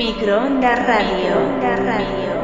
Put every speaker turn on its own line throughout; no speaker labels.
Microondas Radio. Radio. Radio.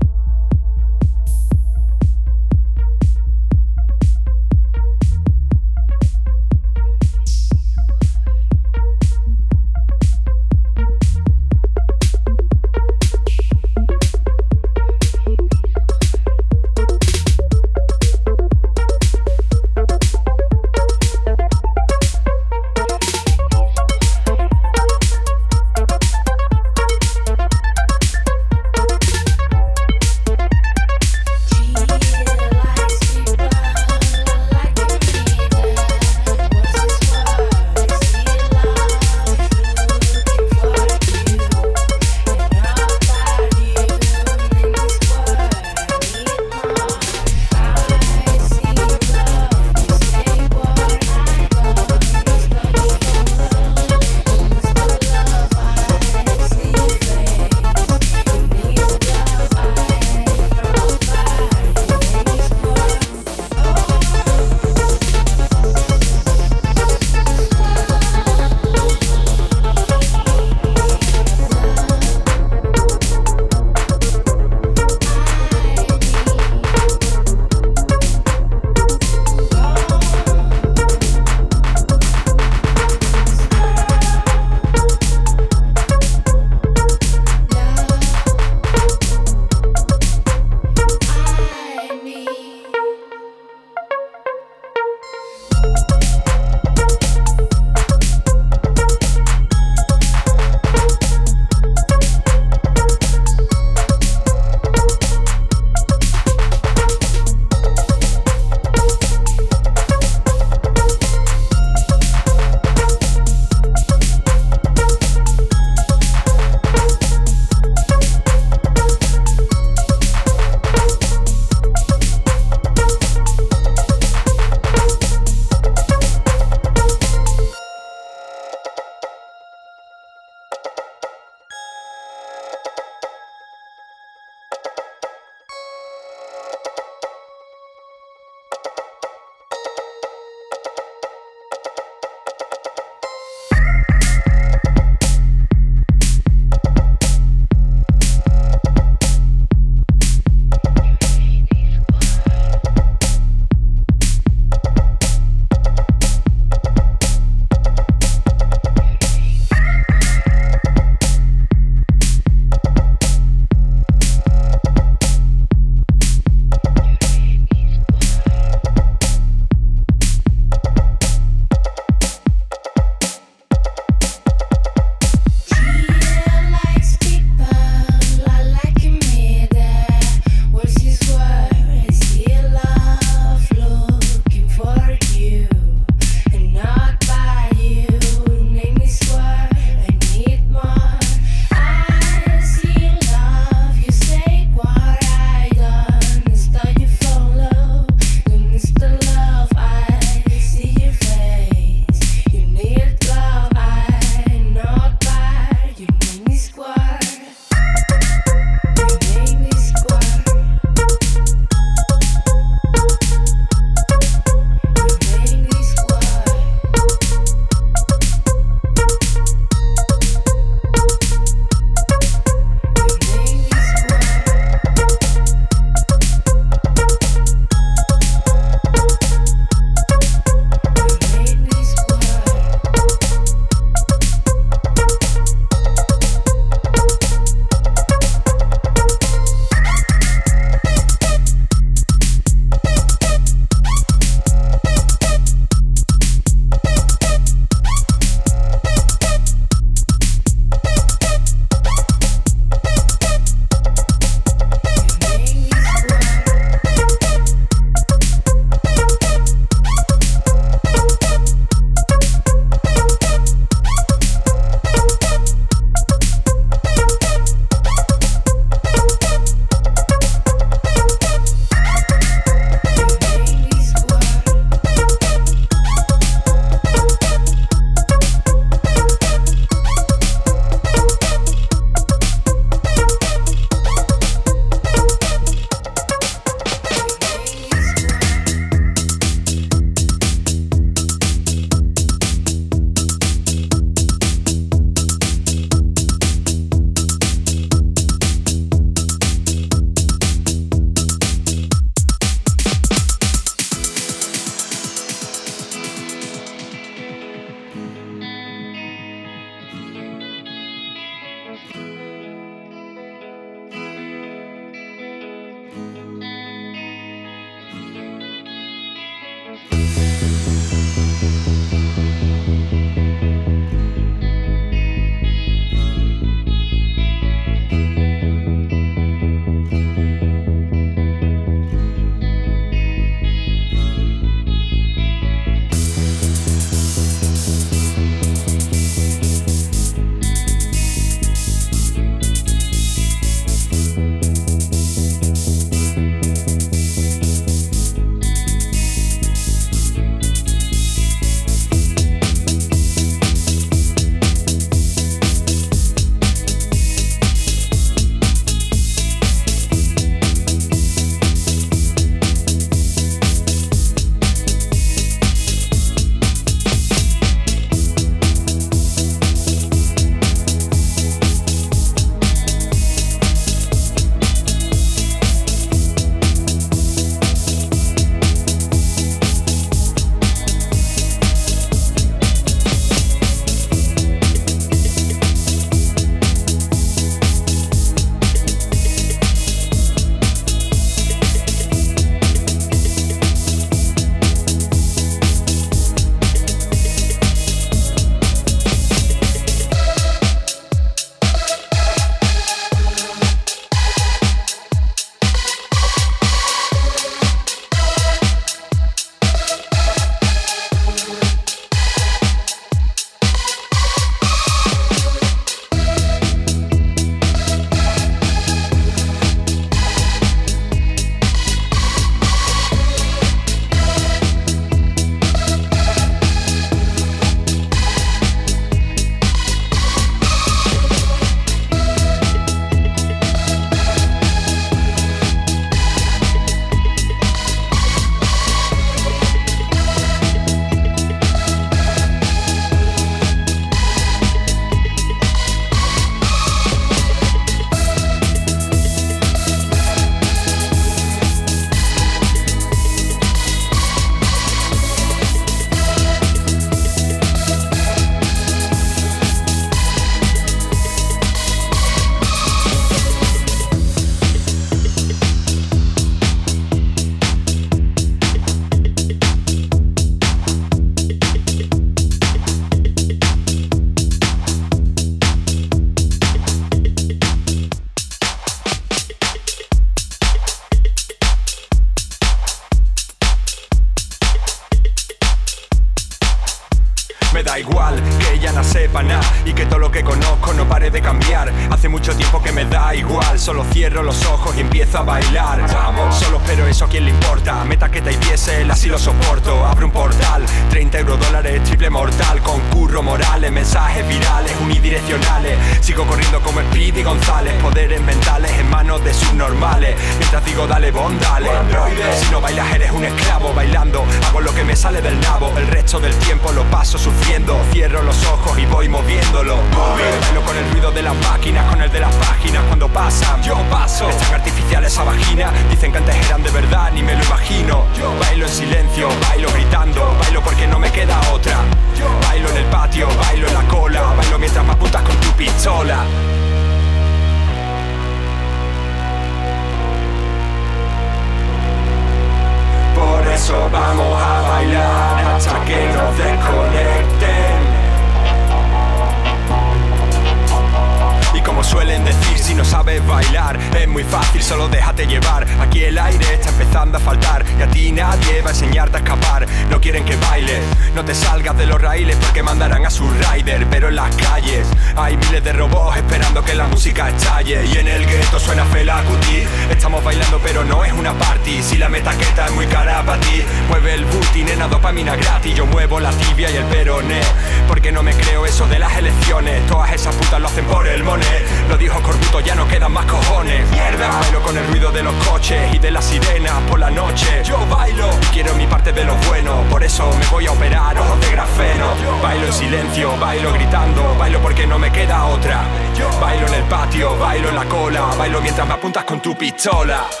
pitola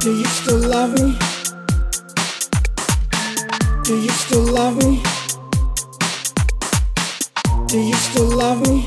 Do you still love me? Do you still love me? Do you still love me?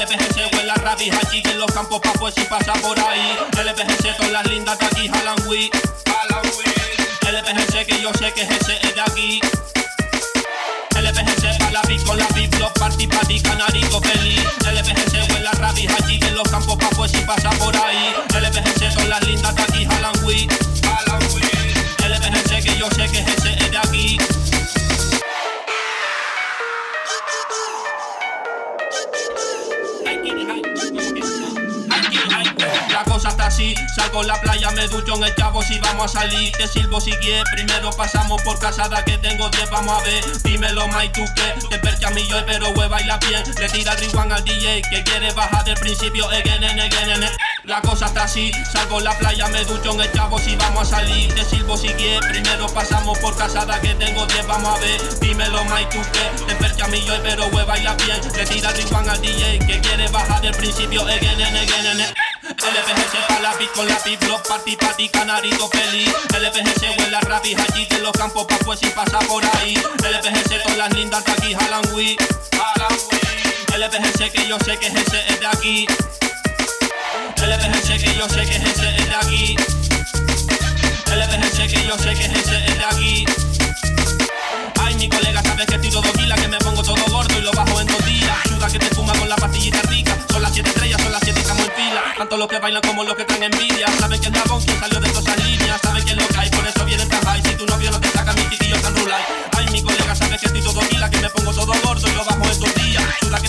LPGC huele a rabi, aquí en los campos pa' pues si pasa por ahí. LPGC todas las lindas de aquí jalan weed. LPGC que yo sé que ese es de aquí. LPGC pa' la beat con la beat, los party party, canarito feliz. LPGC huele a rabi, aquí en los campos pa' pues si pasa por ahí. LPGC todas las lindas así, salgo a la playa, me ducho en el chavo si vamos a salir. Te sirvo si quieres, primero pasamos por casada que tengo 10, vamos a ver. Dímelo, Mike, tú que te percha a mí yo, pero hueva y la bien. Le tira el rewind al DJ que quiere bajar del principio, again again and again. La cosa está así, salgo a la playa, me ducho en el chavo si vamos a salir. Te sirvo si quieres, primero pasamos por casada que tengo 10, vamos a ver. Dímelo, Mike, tú que te percha a mí yo, pero hueva y la bien. Le tira el rewind al DJ que quiere bajar del principio, again again and again. LPG la lápiz con la lápiz, block party party, canarito feliz. LPG se huela rapis allí de los campos pa' pues si pasa por ahí. LPG se todas las lindas de aquí, jalan Wii, LPG que yo sé que ese es de aquí. LPG que yo sé que ese es de aquí. LPG que yo sé que ese es de aquí. Ay, mi colega, sabes que estoy todo gila, que me pongo todo gordo y lo bajo en dos días. Ayuda que te fuma con la pastillita rica, son las 7.30 tanto los que bailan como los que traen envidia. Saben que el que salió de esas líneas. Saben que es lo que hay, por eso vienen tan high. Si tu novio no te saca, mi chiquillo tan rulay. Ay, mi colega, sabes que estoy todo gila, que me pongo todo gordo y lo bajo en dos días. Suda que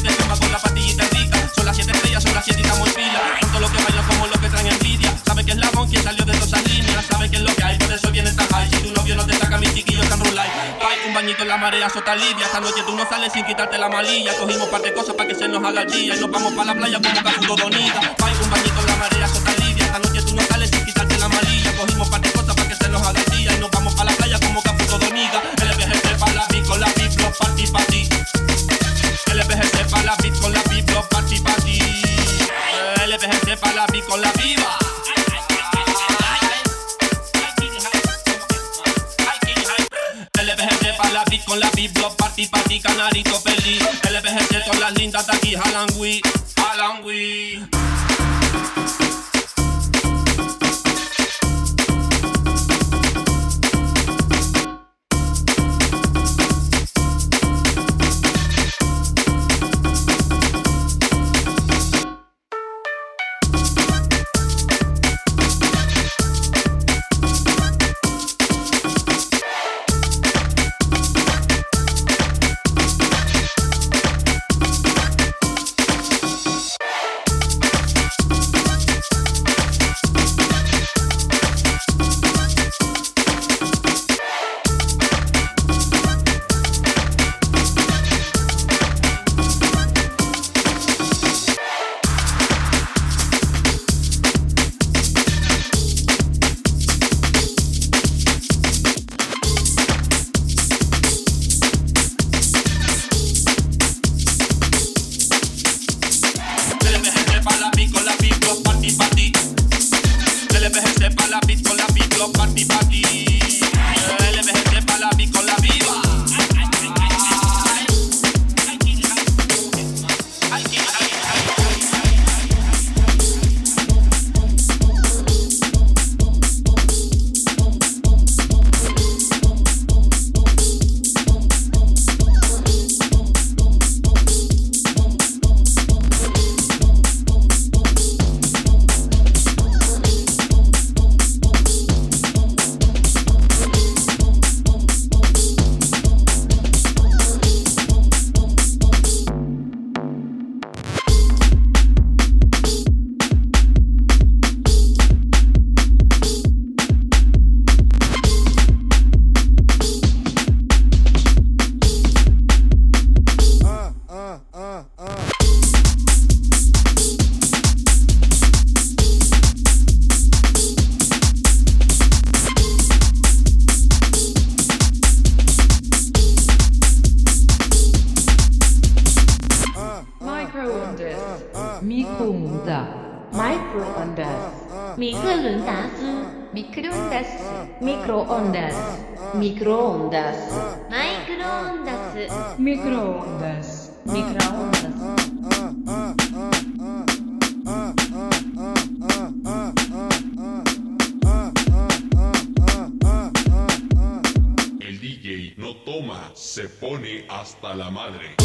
Ay, un bañito en la marea, sota lidia. Esta noche tú no sales sin quitarte la malilla. Cogimos par de cosas para que se nos haga el día. Y nos vamos para la playa como cafudo donita. Ay, un bañito la marea, sota lidia. Esta noche tú no sales sin quitarte la malilla. Cogimos par de cosas para que se nos haga el día. Y nos vamos para la playa como cafudo donita. LPGC para la beat la beat, los party party. LPGC para la canarito feliz. LPGC todas las lindas de aquí, jalan we,
se pone hasta la madre.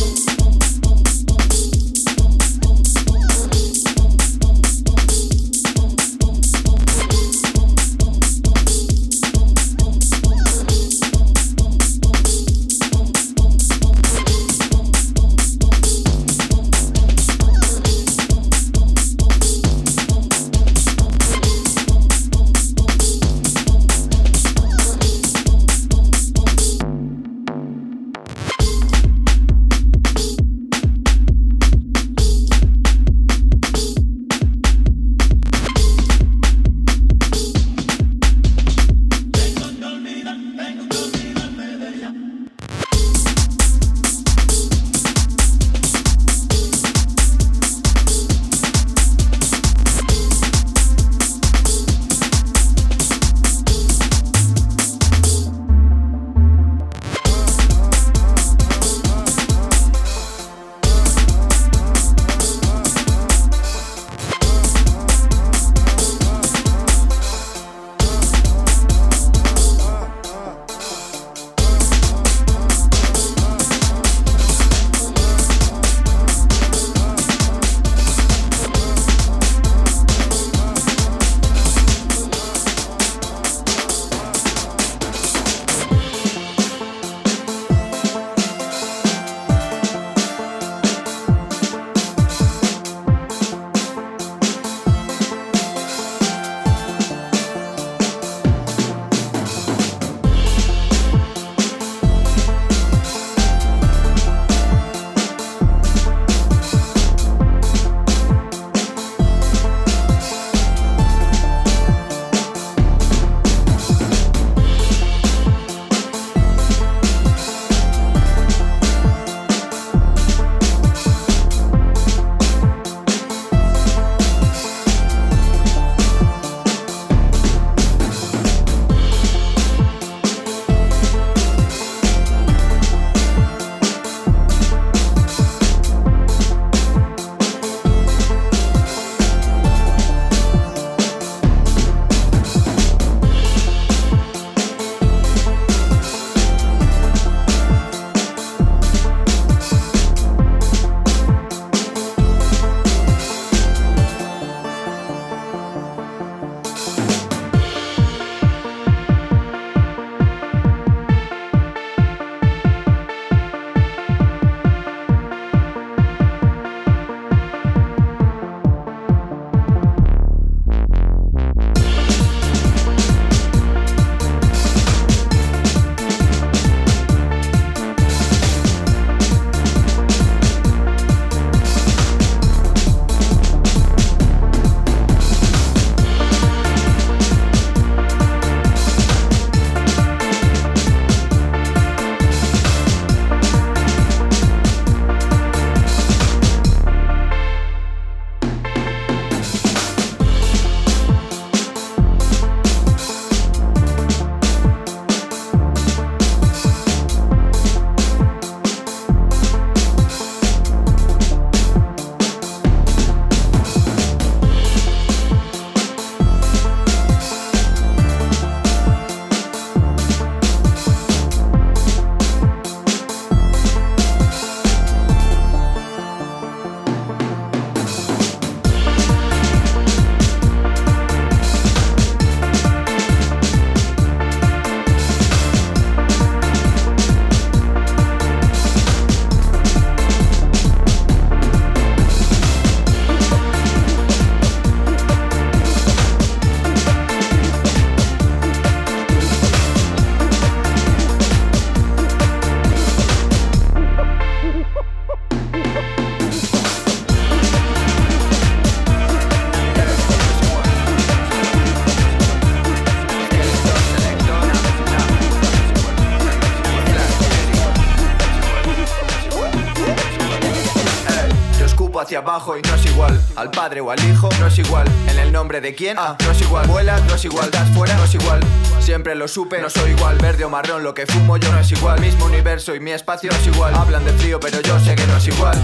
Abajo y no es igual. Al padre o al hijo no es igual. En el nombre de quién, ah, no es igual. Vuelas, no es igual. Das fuera, no es igual. Siempre lo supe, no soy igual. Verde o marrón, lo que fumo yo no es igual. Mismo universo y mi espacio no es igual. Hablan de frío, pero yo sé que no es igual.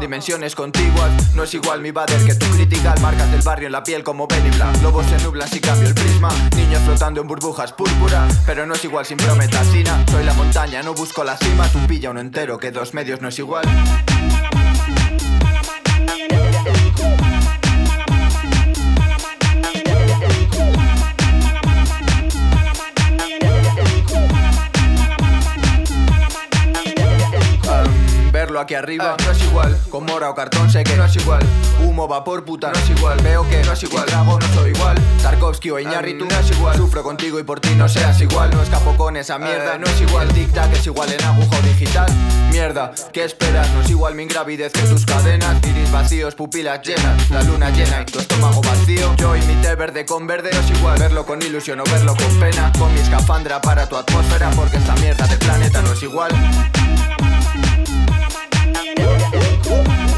Dimensiones contiguas, no es igual mi bader que tu crítica. Marcas del barrio en la piel como Benny Black. Lobos se nublan si cambio el prisma. Niños flotando en burbujas púrpura, pero no es igual sin prometasina. Soy la montaña, no busco la cima. Tú pilla uno entero, que dos medios no es igual. Aquí arriba no es igual. Con mora o cartón sé que no es igual. Humo, vapor, puta, no es igual. Veo que no es igual. Drago, no soy igual. Tarkovsky o Iñárritu no es igual. Sufro contigo y por ti no seas igual. No escapo con esa mierda, no es igual. Tic tac es igual en agujo digital. Mierda, ¿qué esperas? No es igual mi ingravidez que tus cadenas. Iris vacíos, pupilas llenas. La luna llena y tu estómago vacío. Yo y mi té verde con verde no es igual. Verlo con ilusión o verlo con pena. Con mi escafandra para tu atmósfera. Porque esta mierda de planeta no es igual. Cool.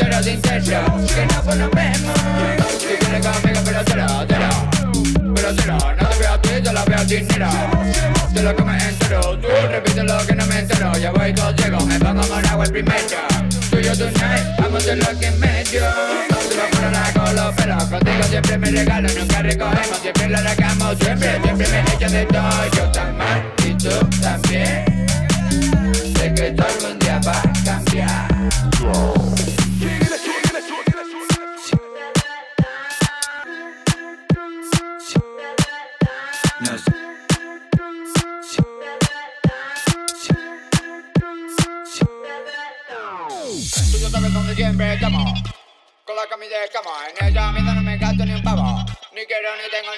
entero
de incendio Que no por lo mismo Si quieres conmigo pero cero, cero Pero cero, no te veo a ti, yo la veo dinero De lo que me entero, tú repite lo que no me entero. Yo voy todo ciego, me pongo con agua el primero Tú y yo tonight, vamos de lo que me dio Tú me fueron a con los pelos. Contigo siempre me regalo, nunca recogemos. Siempre la regamos, siempre, siempre me echas de todo. Yo tan mal, y tú también.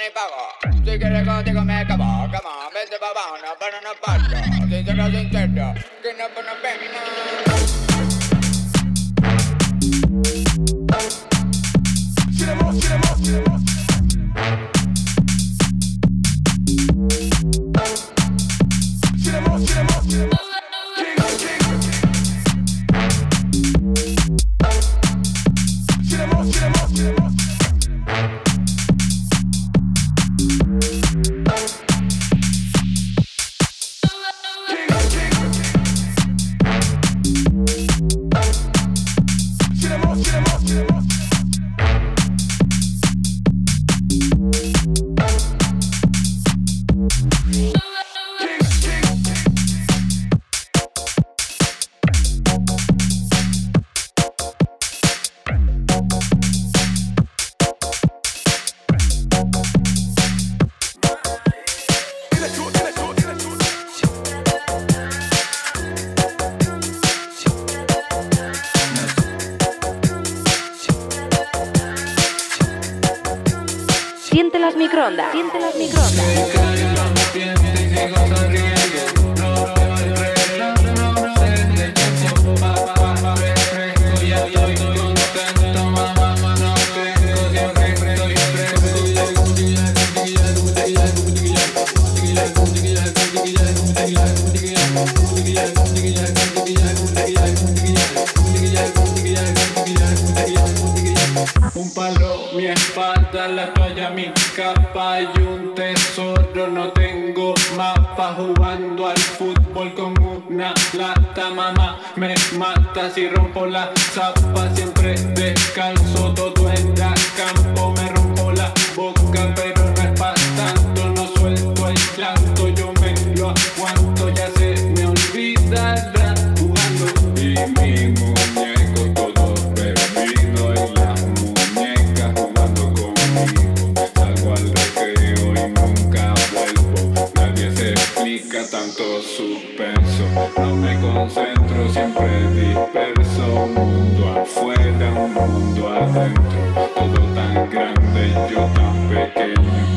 Johnny Bubble.
Siente las microondas.
con una lata, mamá me mata si rompo la zapa, siempre descanso, todo en la campo. No me concentro, siempre disperso. Mundo afuera, un mundo adentro. Todo tan grande, yo tan pequeño.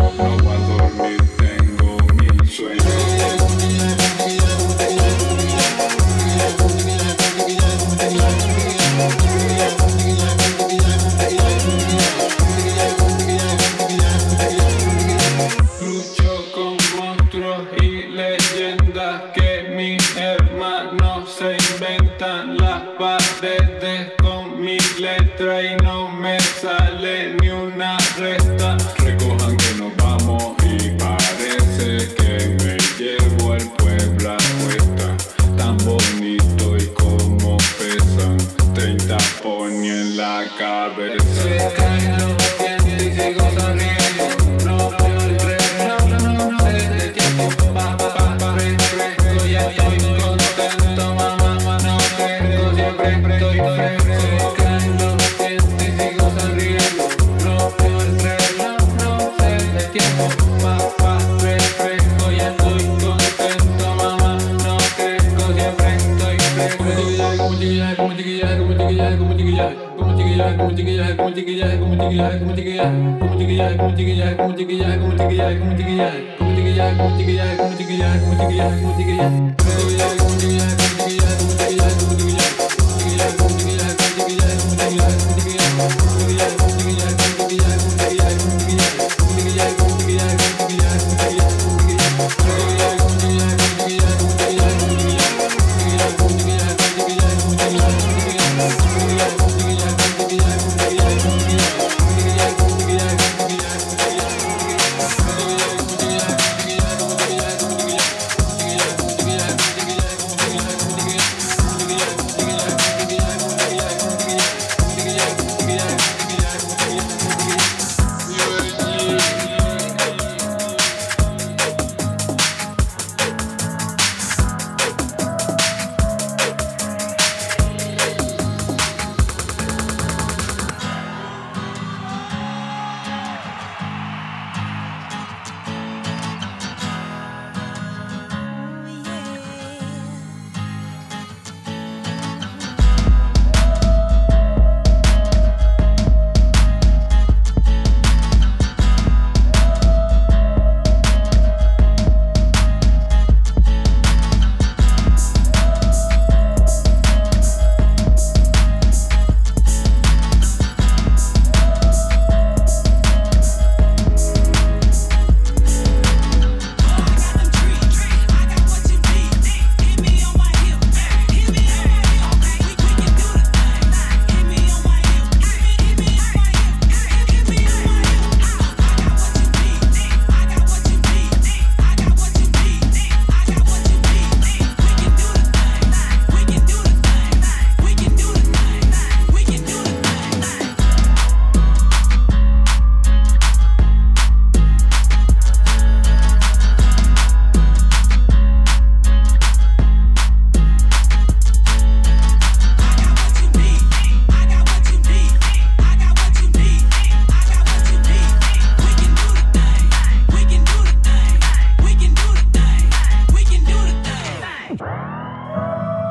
Yeah. Amen.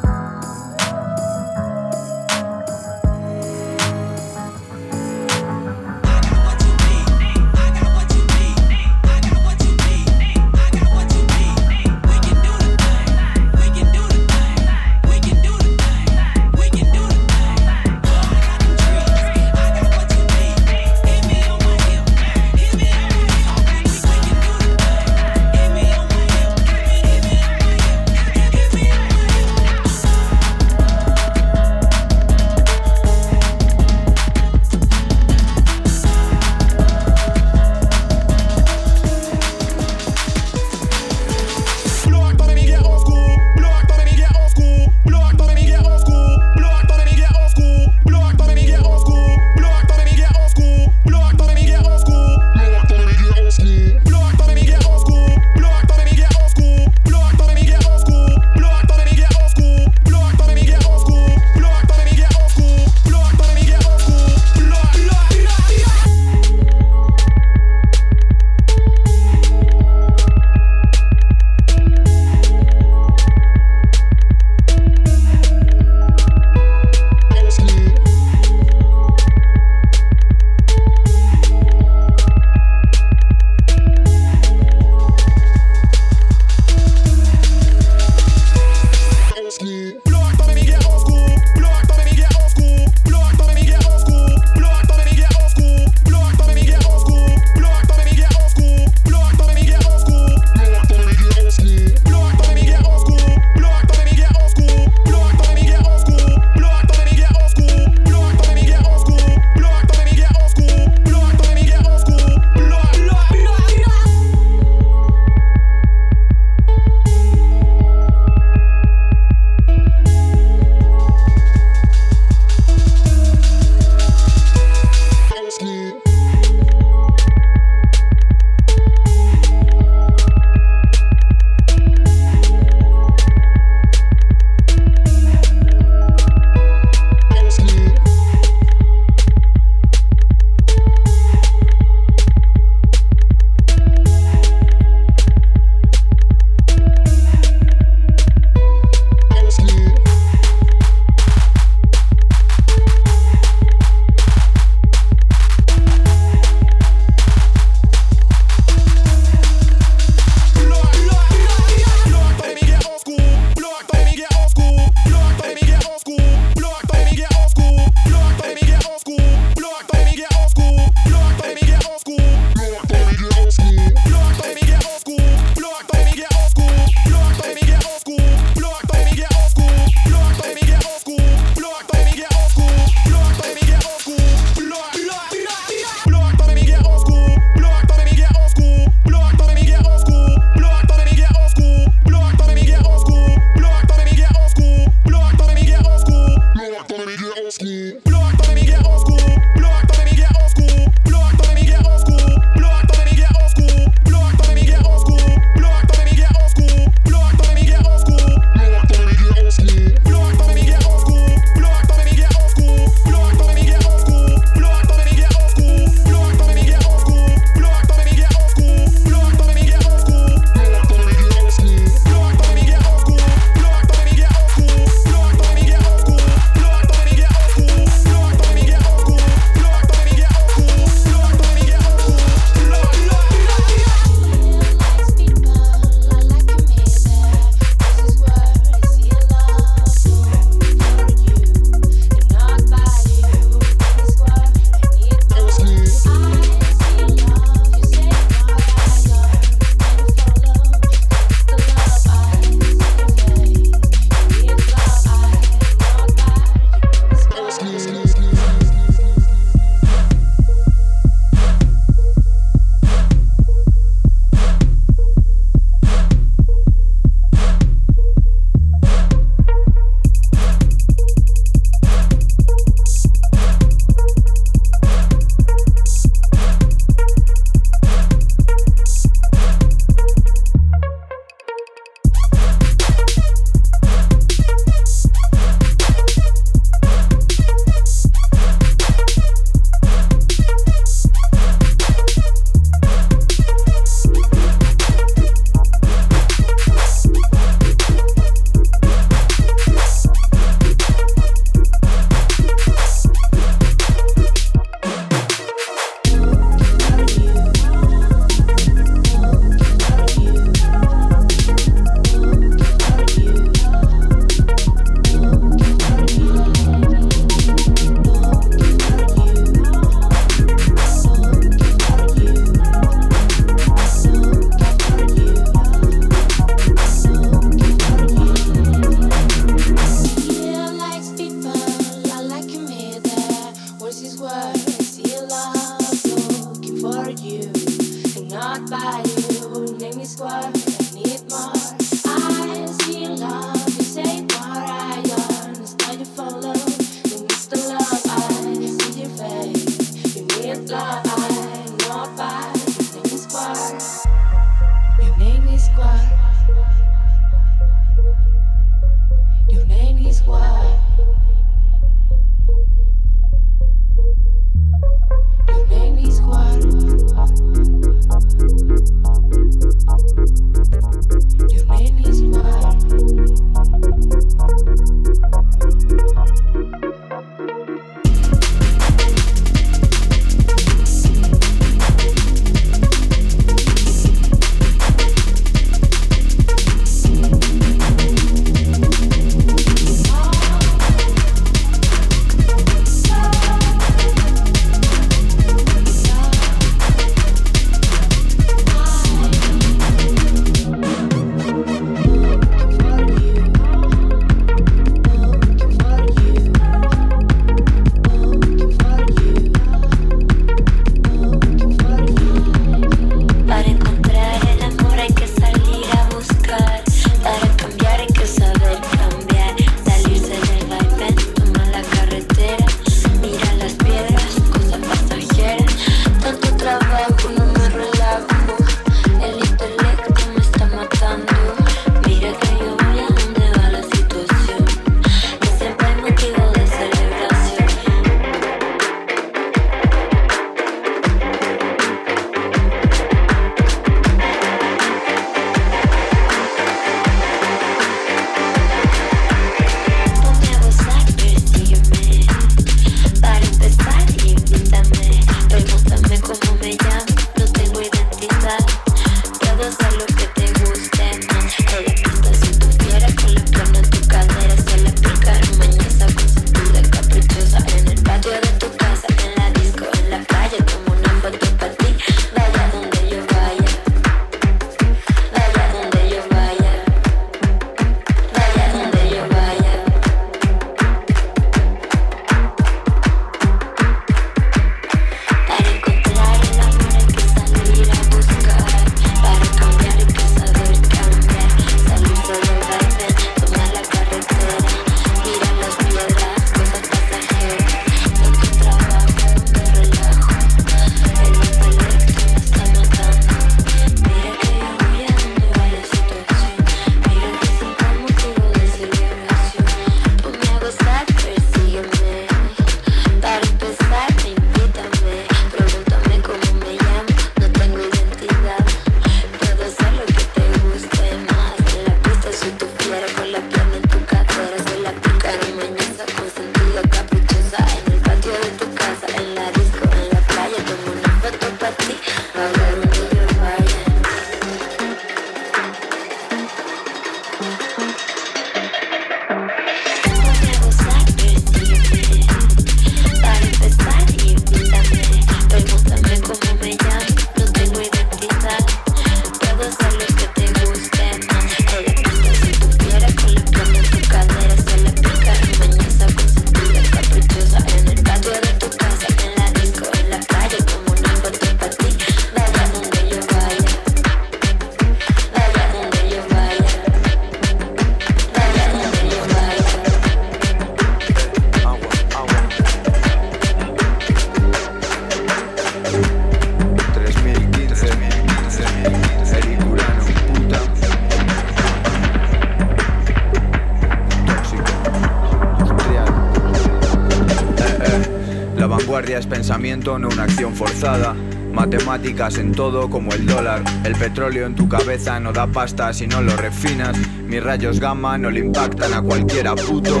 Pensamiento, no una acción forzada. Matemáticas en todo como el dólar. El petróleo en tu cabeza no da pasta si no lo refinas. Mis rayos gamma no le impactan a cualquiera puto.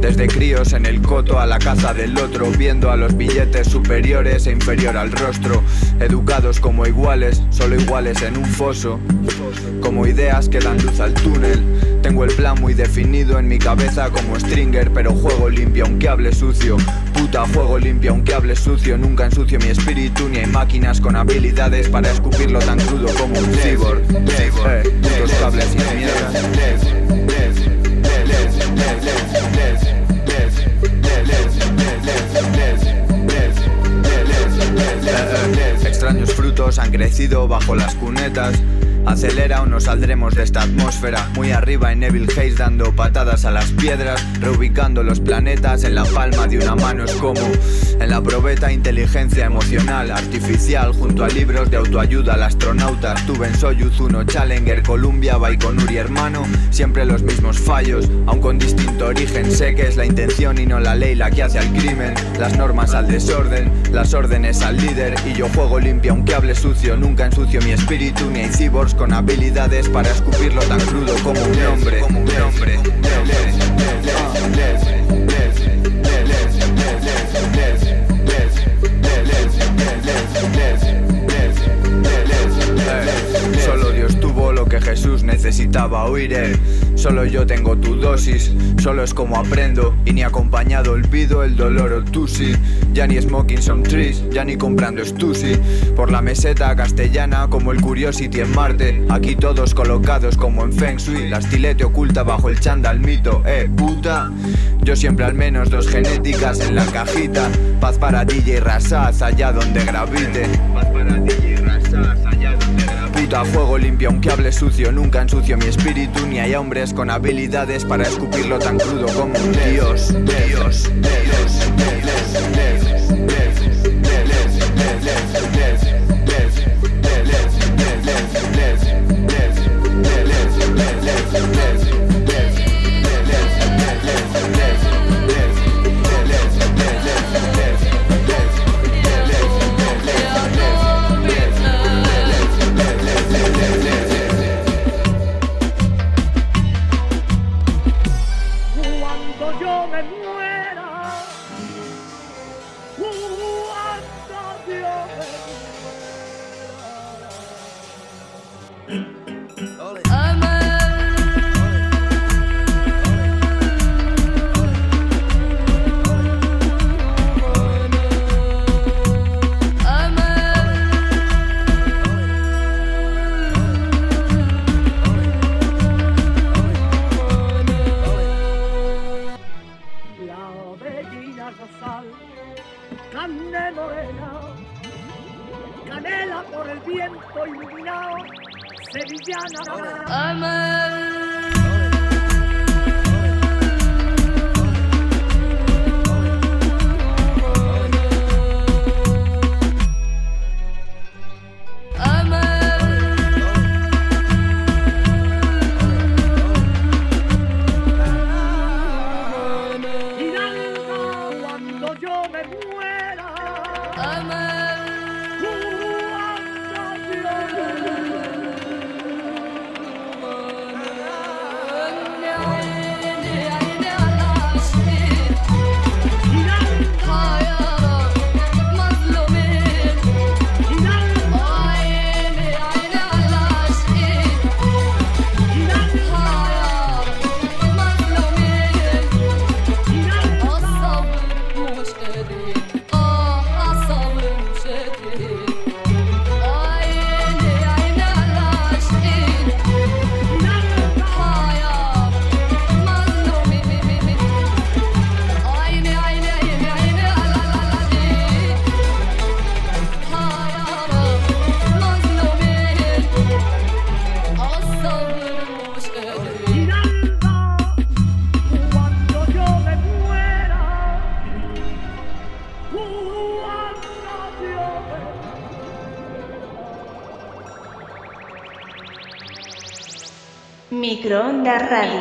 Desde críos en el coto a la casa del otro, viendo a los billetes superiores e inferior al rostro. Educados como iguales, solo iguales en un foso. Como ideas que dan luz al túnel. Tengo el plan muy definido en mi cabeza como Stringer, pero juego limpio aunque hable sucio. Puta, juego limpio aunque hable sucio. Nunca ensucio mi espíritu ni hay máquinas con habilidades para escupirlo tan crudo como un cyborg. Eh, putos cables y mierda. Extraños frutos han crecido bajo las cunetas. Acelera o no saldremos de esta atmósfera. Muy arriba en Neville Haze dando patadas a las piedras, reubicando los planetas en la palma de una mano. Es como en la probeta inteligencia emocional artificial junto a libros de autoayuda al astronauta. Estuve Soyuz 1, Challenger, Columbia, Baikonur y hermano. Siempre los mismos fallos, aun con distinto origen. Sé que es la intención y no la ley la que hace al crimen. Las normas al desorden, las órdenes al líder. Y yo juego limpio aunque hable sucio. Nunca ensucio mi espíritu ni hay con habilidades para escupirlo tan crudo como. Como un hombre. Jesús necesitaba oír. eh. Solo yo tengo tu dosis, solo es como aprendo. Y ni acompañado olvido el dolor o tú sí. Ya ni smoking son trees, ya ni comprando stussy. Por la meseta castellana como el Curiosity en Marte. Aquí todos colocados como en Feng Shui. La estilete oculta bajo el chándal mito, eh, puta. Yo siempre al menos dos genéticas en la cajita. Paz para DJ Rasaz allá donde gravite. Paz para DJ Puta fuego limpio aunque hable sucio. Nunca ensucio mi espíritu ni hay hombres con habilidades para escupirlo tan crudo como un dios. Dios, Dios,
Cuando
Radio.